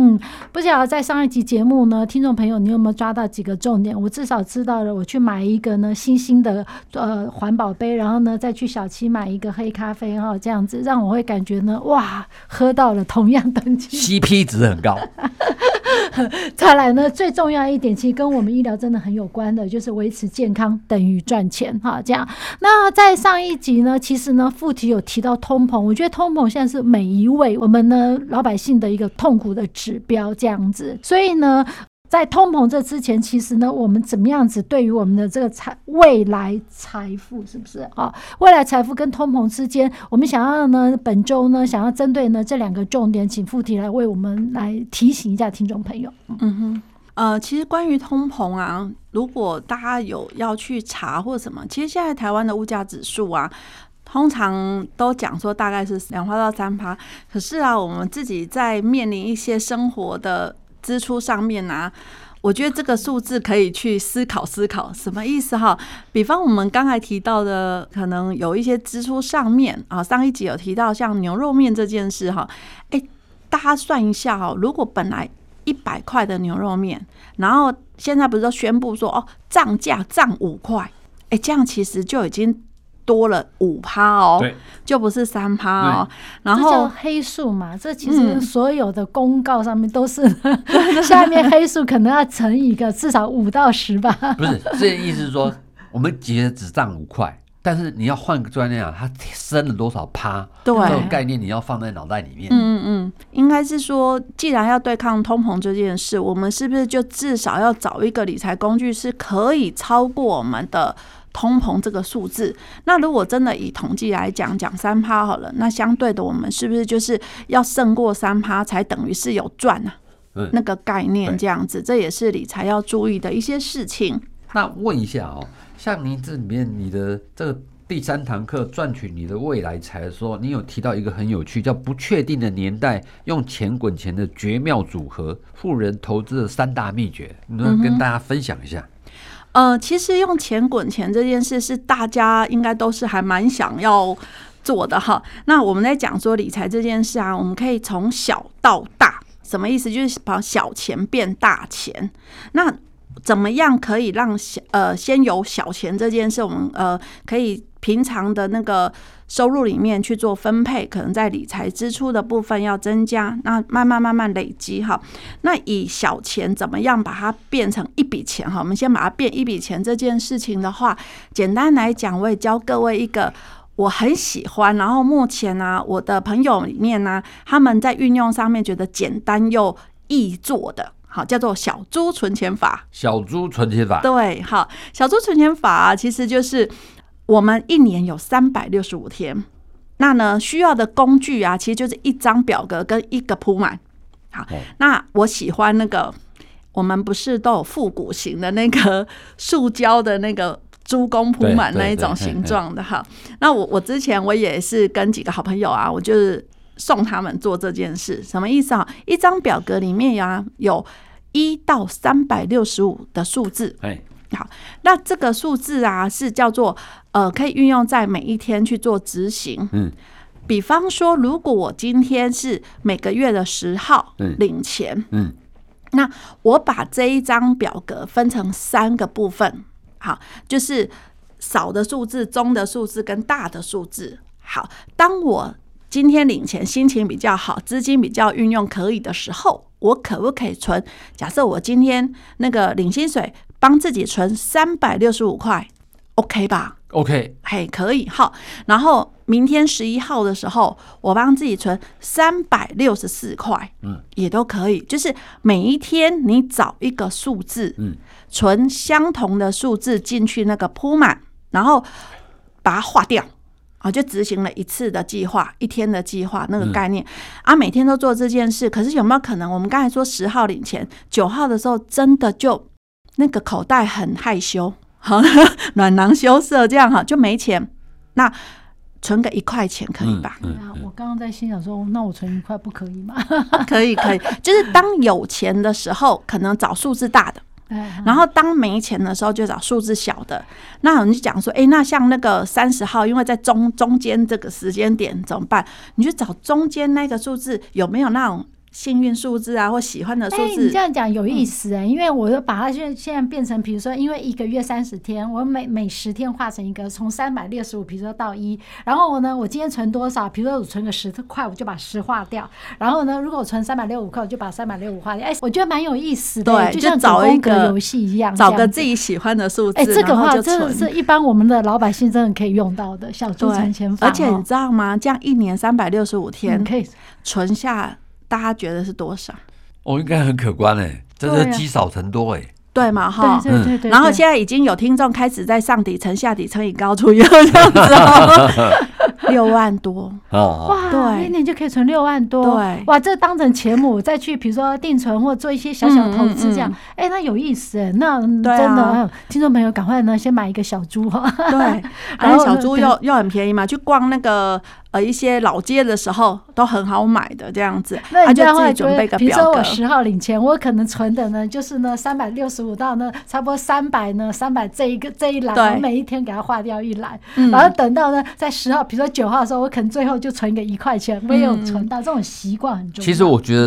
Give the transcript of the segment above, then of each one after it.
嗯，不晓得在上一集节目呢，听众朋友，你有没有抓到几个重点？我至少知道了，我去买一个呢新兴的呃环保杯，然后呢再去小七买一个黑咖啡哈，这样子让我会感觉呢，哇，喝到了同样等级，CP 值很高。再来呢，最重要一点，其实跟我们医疗真的很有关的，就是维持健康等于赚钱哈。这样，那在上一集呢，其实呢，副题有提到通膨，我觉得通膨现在是每一位我们呢老百姓的一个痛苦的指标，这样子。所以呢。在通膨这之前，其实呢，我们怎么样子对于我们的这个财未来财富，是不是啊？未来财富跟通膨之间，我们想要呢，本周呢，想要针对呢这两个重点，请副题来为我们来提醒一下听众朋友。嗯哼，呃，其实关于通膨啊，如果大家有要去查或什么，其实现在台湾的物价指数啊，通常都讲说大概是两趴到三趴，可是啊，我们自己在面临一些生活的。支出上面呢、我觉得这个数字可以去思考思考，什么意思哈？比方我们刚才提到的，可能有一些支出上面啊，上一集有提到像牛肉面这件事哈，哎，大家算一下哈，如果本来一百块的牛肉面，然后现在不是都宣布说哦，涨价涨五块，哎，这样其实就已经。多了五趴哦，就不是三趴哦。然后叫黑数嘛，这其实所有的公告上面都是、嗯、下面黑数可能要乘以个至少五到十吧。不是，这意思是说，我们其实只涨五块，但是你要换个专业啊，它升了多少趴？对，这种概念你要放在脑袋里面。嗯嗯，应该是说，既然要对抗通膨这件事，我们是不是就至少要找一个理财工具是可以超过我们的？通膨这个数字，那如果真的以统计来讲，讲三趴好了，那相对的，我们是不是就是要胜过三趴才等于是有赚呢？嗯，那个概念这样子，这也是理财要注意的一些事情。那问一下哦，像您这里面你的这个第三堂课赚取你的未来财的时候，你有提到一个很有趣，叫不确定的年代用钱滚钱的绝妙组合，富人投资的三大秘诀，能跟大家分享一下？嗯呃，其实用钱滚钱这件事是大家应该都是还蛮想要做的哈。那我们在讲说理财这件事啊，我们可以从小到大，什么意思？就是把小钱变大钱。那怎么样可以让小呃先有小钱这件事？我们呃可以平常的那个。收入里面去做分配，可能在理财支出的部分要增加，那慢慢慢慢累积哈。那以小钱怎么样把它变成一笔钱哈？我们先把它变一笔钱这件事情的话，简单来讲，我也教各位一个我很喜欢，然后目前呢、啊，我的朋友里面呢、啊，他们在运用上面觉得简单又易做的，好，叫做小猪存钱法。小猪存钱法，对，好，小猪存钱法啊，其实就是。我们一年有三百六十五天，那呢需要的工具啊，其实就是一张表格跟一个铺满。好，那我喜欢那个，我们不是都有复古型的那个塑胶的那个猪公扑满那一种形状的哈。那我我之前我也是跟几个好朋友啊，我就是送他们做这件事，什么意思啊？一张表格里面呀有一到三百六十五的数字。好，那这个数字啊，是叫做呃，可以运用在每一天去做执行。嗯，比方说，如果我今天是每个月的十号领钱，嗯，那我把这一张表格分成三个部分，好，就是少的数字、中的数字跟大的数字。好，当我今天领钱心情比较好，资金比较运用可以的时候，我可不可以存？假设我今天那个领薪水。帮自己存三百六十五块，OK 吧？OK，嘿，可以好。然后明天十一号的时候，我帮自己存三百六十四块，嗯，也都可以。就是每一天你找一个数字，嗯，存相同的数字进去那个铺满，然后把它划掉，啊，就执行了一次的计划，一天的计划那个概念、嗯、啊，每天都做这件事。可是有没有可能，我们刚才说十号领钱，九号的时候真的就那个口袋很害羞？好，暖囊羞涩，这样哈就没钱。那存个一块钱可以吧？我刚刚在心想说，那我存一块不可以吗？可以，可以。就是当有钱的时候，可能找数字大的；然后当没钱的时候，就找数字小的。那你就讲说，哎，那像那个三十号，因为在中中间这个时间点怎么办？你就找中间那个数字有没有那种？幸运数字啊，或喜欢的数字。哎，你这样讲有意思哎，因为我就把它现现在变成，比如说，因为一个月三十天，我每每十天画成一个，从三百六十五，比如说到一，然后我呢，我今天存多少？比如说我存个十块，我就把十划掉。然后呢，如果我存三百六十五块，我就把三百六十五划掉。哎，我觉得蛮有意思的，对，就像找一个游戏一样，找个自己喜欢的数字。哎，这个话真的是一般我们的老百姓真的可以用到的小猪存钱法。而且你知道吗？这样一年三百六十五天可以存下，大家觉得是多少？哦，应该很可观哎，真是积少成多哎，对嘛哈？对对对对。然后现在已经有听众开始在上底层下底层以高除以二这样子哦。六万多哇！对，一年就可以存六万多。对，哇，这当成钱母再去，比如说定存或做一些小小的投资这样。哎，那有意思哎，那真的，听众朋友赶快呢，先买一个小猪哈。对，然后小猪又又很便宜嘛，去逛那个呃一些老街的时候都很好买的这样子。那你这样会准备个表格，比如说我十号领钱，我可能存的呢就是呢三百六十五到呢差不多三百呢三百这一个这一栏，我每一天给它划掉一栏，然后等到呢在十号，比如说。九号的时候，我可能最后就存个一块钱，没有存到。这种习惯很重要。其实我觉得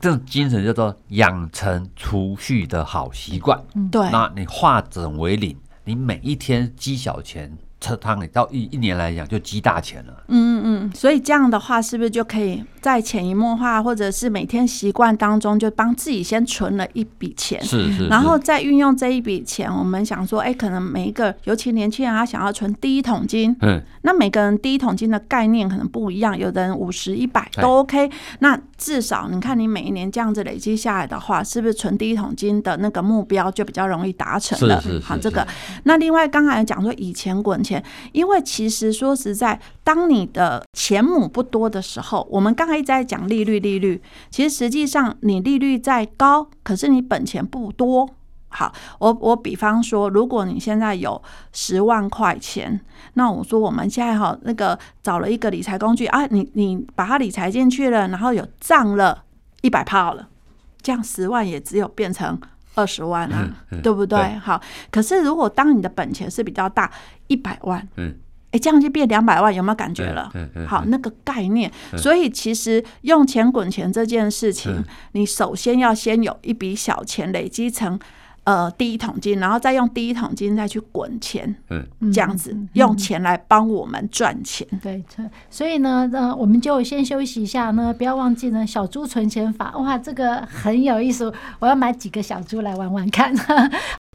这种精神叫做养成储蓄的好习惯。对，那你化整为零，你每一天积小钱。车汤里到一一年来讲就积大钱了，嗯嗯，所以这样的话是不是就可以在潜移默化，或者是每天习惯当中就帮自己先存了一笔钱，是是，然后再运用这一笔钱，我们想说，哎，可能每一个尤其年轻人他想要存第一桶金，嗯，那每个人第一桶金的概念可能不一样，有的人五十一百都 OK，那至少你看你每一年这样子累积下来的话，是不是存第一桶金的那个目标就比较容易达成了？是是是，好，这个，那另外刚才讲说以前滚钱。因为其实说实在，当你的钱母不多的时候，我们刚才一直在讲利率，利率其实实际上你利率再高，可是你本钱不多。好，我我比方说，如果你现在有十万块钱，那我说我们现在哈那个找了一个理财工具啊，你你把它理财进去了，然后有涨了一百趴了，这样十万也只有变成。二十万啊，对不对？好，可是如果当你的本钱是比较大，一百万，嗯，哎，这样就变两百万，有没有感觉了？好，那个概念。所以其实用钱滚钱这件事情，你首先要先有一笔小钱累积成。呃，第一桶金，然后再用第一桶金再去滚钱，嗯，这样子用钱来帮我们赚钱。对，所以呢，呃，我们就先休息一下呢，不要忘记呢，小猪存钱法，哇，这个很有意思，我要买几个小猪来玩玩看。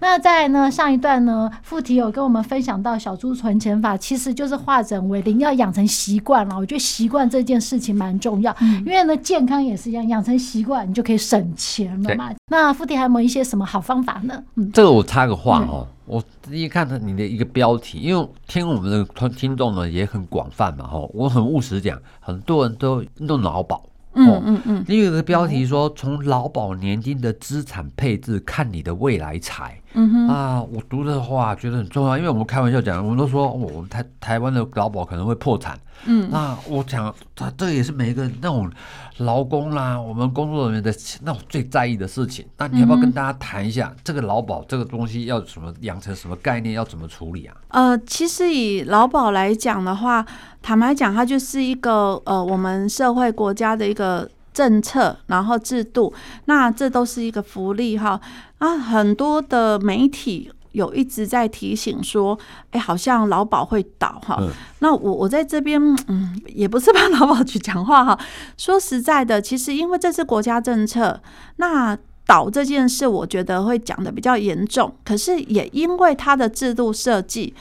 那在呢上一段呢，富骥有跟我们分享到小猪存钱法，其实就是化整为零，要养成习惯了。我觉得习惯这件事情蛮重要，嗯、因为呢健康也是一样，养成习惯你就可以省钱了嘛。那富骥还有没有一些什么好方法呢？嗯，这个我插个话哦，嗯、我一看到你的一个标题，因为听我们的听听众呢也很广泛嘛，哈，我很务实讲，很多人都弄脑保。嗯嗯嗯，你有个标题说，从劳保年金的资产配置看你的未来财。嗯哼啊，我读的话觉得很重要，因为我们开玩笑讲，我们都说我们台台湾的劳保可能会破产。嗯，那我讲，他这也是每一个那种劳工啦，我们工作人员的那种最在意的事情。那你要不要跟大家谈一下这个劳保这个东西要什么养成什么概念，要怎么处理啊？呃，其实以劳保来讲的话，坦白讲，它就是一个呃我们社会国家的一个政策，然后制度，那这都是一个福利哈。啊，很多的媒体有一直在提醒说，哎，好像劳保会倒哈。嗯、那我我在这边，嗯，也不是帮 劳保局讲话哈。说实在的，其实因为这是国家政策，那倒这件事，我觉得会讲的比较严重。可是也因为它的制度设计。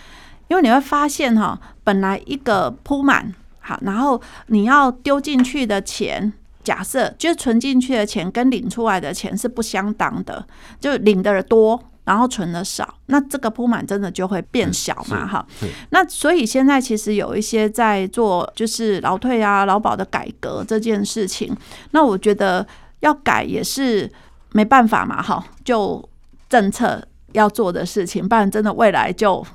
因为你会发现哈，本来一个铺满好，然后你要丢进去的钱，假设就是存进去的钱跟领出来的钱是不相当的，就领的多。然后存的少，那这个铺满真的就会变小嘛？哈，那所以现在其实有一些在做就是劳退啊、劳保的改革这件事情，那我觉得要改也是没办法嘛，哈，就政策要做的事情，不然真的未来就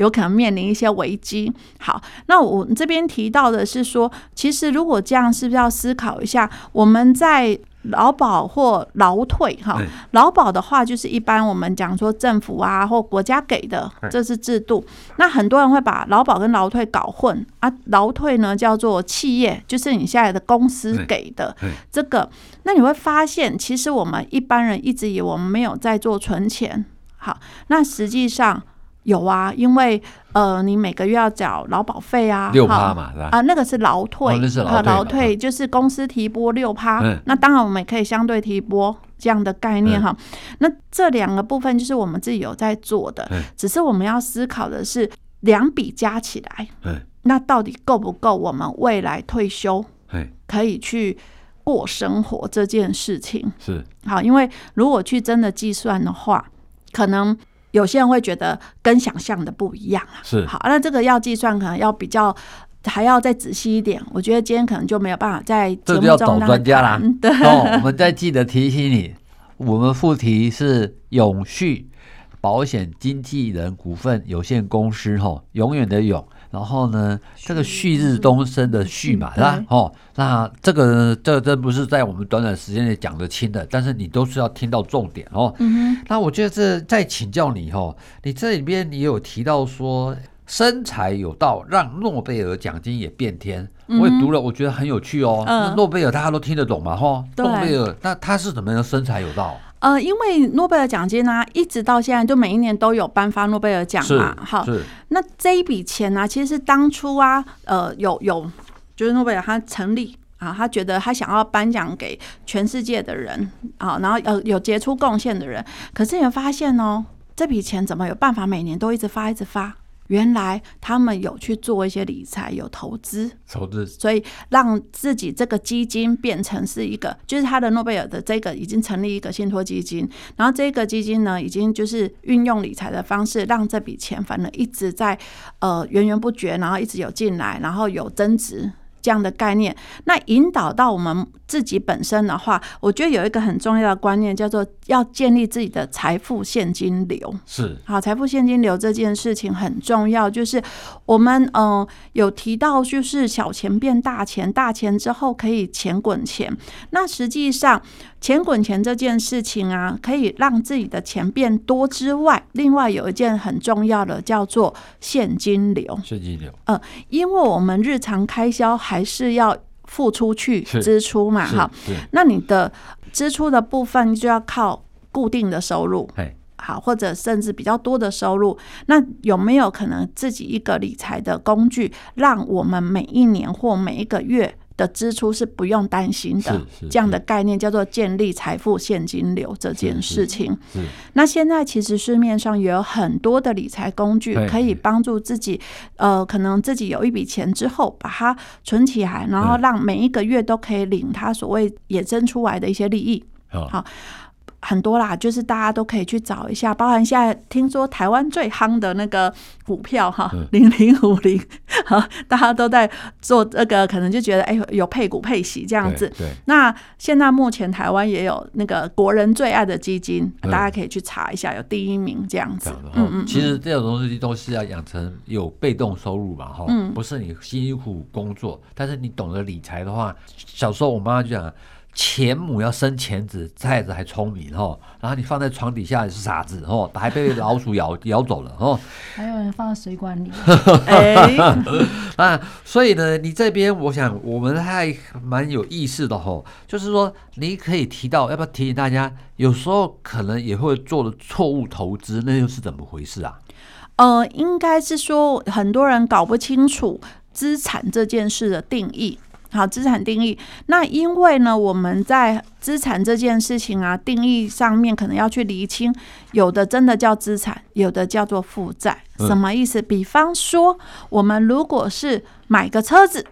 有可能面临一些危机。好，那我这边提到的是说，其实如果这样，是不是要思考一下我们在。劳保或劳退，哈，劳保的话就是一般我们讲说政府啊或国家给的，这是制度。那很多人会把劳保跟劳退搞混啊，劳退呢叫做企业，就是你现在的公司给的这个。那你会发现，其实我们一般人一直以为我们没有在做存钱，好，那实际上。有啊，因为呃，你每个月要缴劳保费啊，六趴嘛，是吧？啊，那个是劳退，啊，劳退就是公司提拨六趴。那当然，我们也可以相对提拨这样的概念哈。那这两个部分就是我们自己有在做的，只是我们要思考的是两笔加起来，那到底够不够我们未来退休可以去过生活这件事情？是好，因为如果去真的计算的话，可能。有些人会觉得跟想象的不一样啊，是好，那这个要计算可能要比较还要再仔细一点。我觉得今天可能就没有办法在节目中，这就要找专家啦。对，哦，我们再记得提醒你，我们副题是永续保险经纪人股份有限公司，吼，永远的永。然后呢，这个旭日东升的旭嘛，是吧？哦，那这个这个真不是在我们短短时间内讲得清的，但是你都是要听到重点哦。嗯。那我觉得这再请教你哦，你这里边你有提到说生财有道，让诺贝尔奖金也变天。我也读了，我觉得很有趣哦。嗯。诺贝尔大家都听得懂嘛？哈。诺贝尔，那他是怎么样生财有道？呃，因为诺贝尔奖金呢、啊，一直到现在就每一年都有颁发诺贝尔奖嘛，好，那这一笔钱呢、啊，其实是当初啊，呃，有有就是诺贝尔他成立啊，他觉得他想要颁奖给全世界的人啊，然后呃有杰出贡献的人，可是你会发现哦，这笔钱怎么有办法每年都一直发一直发？原来他们有去做一些理财，有投资，投资，所以让自己这个基金变成是一个，就是他的诺贝尔的这个已经成立一个信托基金，然后这个基金呢，已经就是运用理财的方式，让这笔钱反正一直在呃源源不绝，然后一直有进来，然后有增值。这样的概念，那引导到我们自己本身的话，我觉得有一个很重要的观念，叫做要建立自己的财富现金流。是，好，财富现金流这件事情很重要，就是我们嗯、呃、有提到，就是小钱变大钱，大钱之后可以钱滚钱。那实际上。钱滚钱这件事情啊，可以让自己的钱变多之外，另外有一件很重要的叫做现金流。现金流，呃，因为我们日常开销还是要付出去支出嘛，哈，那你的支出的部分就要靠固定的收入，好，或者甚至比较多的收入，那有没有可能自己一个理财的工具，让我们每一年或每一个月的支出是不用担心的，这样的概念叫做建立财富现金流这件事情。那现在其实市面上也有很多的理财工具，可以帮助自己，呃，可能自己有一笔钱之后，把它存起来，然后让每一个月都可以领它所谓衍生出来的一些利益。好。很多啦，就是大家都可以去找一下，包含现在听说台湾最夯的那个股票哈，零零五零，哈，大家都在做这个，可能就觉得哎、欸，有配股配息这样子。对。对那现在目前台湾也有那个国人最爱的基金，大家可以去查一下，有第一名这样子。嗯嗯。其实这种东西都是要养成有被动收入嘛，哈，不是你辛苦工作，但是你懂得理财的话，小时候我妈妈就讲。钱母要生钱子，菜子还聪明哦，然后你放在床底下也是傻子哦，还被老鼠咬咬走了哦。还有人放在水管里。哎，啊，所以呢，你这边我想我们还蛮有意思的哈，就是说你可以提到，要不要提醒大家，有时候可能也会做的错误投资，那又是怎么回事啊？呃，应该是说很多人搞不清楚资产这件事的定义。好，资产定义。那因为呢，我们在资产这件事情啊，定义上面可能要去厘清，有的真的叫资产，有的叫做负债。什么意思？比方说，我们如果是买个车子，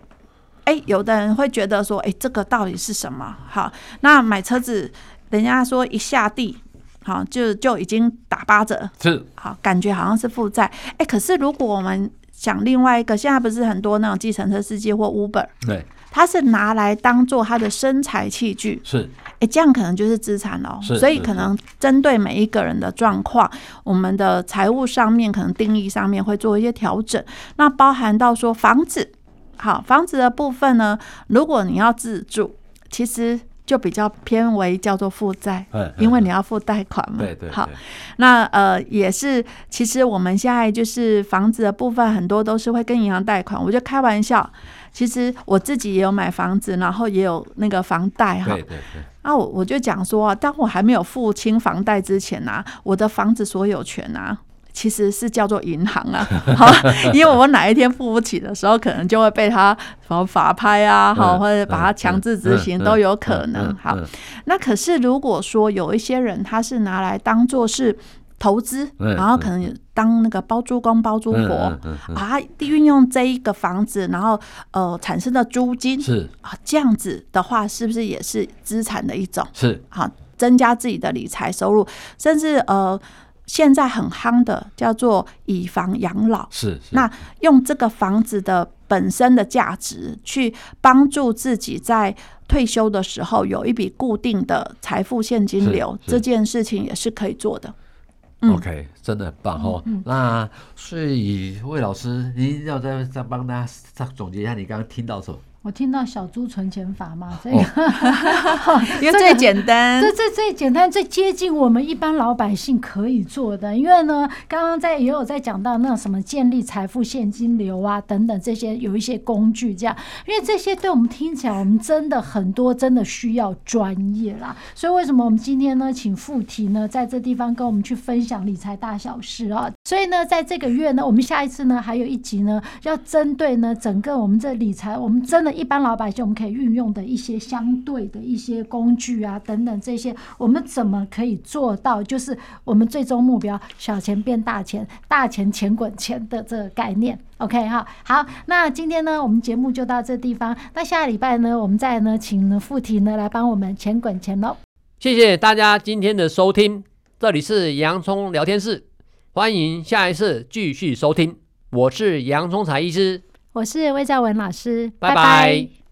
哎，有的人会觉得说，哎，这个到底是什么？好，那买车子，人家说一下地，好，就就已经打八折，是好，感觉好像是负债。哎，可是如果我们想另外一个，现在不是很多那种计程车司机或 Uber，对。它是拿来当做它的生财器具，是，哎，这样可能就是资产哦。所以可能针对每一个人的状况，我们的财务上面可能定义上面会做一些调整。那包含到说房子，好，房子的部分呢，如果你要自住，其实就比较偏为叫做负债，因为你要付贷款嘛。对对。好，那呃也是，其实我们现在就是房子的部分很多都是会跟银行贷款，我就开玩笑。其实我自己也有买房子，然后也有那个房贷哈。对对对。那我我就讲说，当我还没有付清房贷之前啊，我的房子所有权啊，其实是叫做银行啊。好，因为我哪一天付不起的时候，可能就会被他什么法拍啊，好，或者把它强制执行都有可能。好，那可是如果说有一些人，他是拿来当做是。投资，然后可能当那个包租公包租婆啊，运用这一个房子，然后呃产生的租金是啊，这样子的话，是不是也是资产的一种？是好，增加自己的理财收入，甚至呃现在很夯的叫做以房养老，是那用这个房子的本身的价值去帮助自己在退休的时候有一笔固定的财富现金流，这件事情也是可以做的。OK，真的很棒哦。嗯嗯、那所以魏老师，您要再再帮大家再总结一下，你刚刚听到什么？我听到小猪存钱法嘛，这个 因为最简单，这这最简单、最接近我们一般老百姓可以做的。因为呢，刚刚在也有在讲到那种什么建立财富现金流啊等等这些，有一些工具这样。因为这些对我们听起来，我们真的很多真的需要专业啦。所以为什么我们今天呢，请富提呢在这地方跟我们去分享理财大小事啊？所以呢，在这个月呢，我们下一次呢还有一集呢，要针对呢整个我们这理财，我们真的。一般老百姓我们可以运用的一些相对的一些工具啊，等等这些，我们怎么可以做到？就是我们最终目标：小钱变大钱，大钱钱滚钱的这个概念。OK 哈，好，那今天呢，我们节目就到这地方。那下礼拜呢，我们再呢，请呢富提呢来帮我们钱滚钱喽。谢谢大家今天的收听，这里是洋葱聊天室，欢迎下一次继续收听。我是洋葱财医师。我是魏兆文老师，拜拜。拜拜。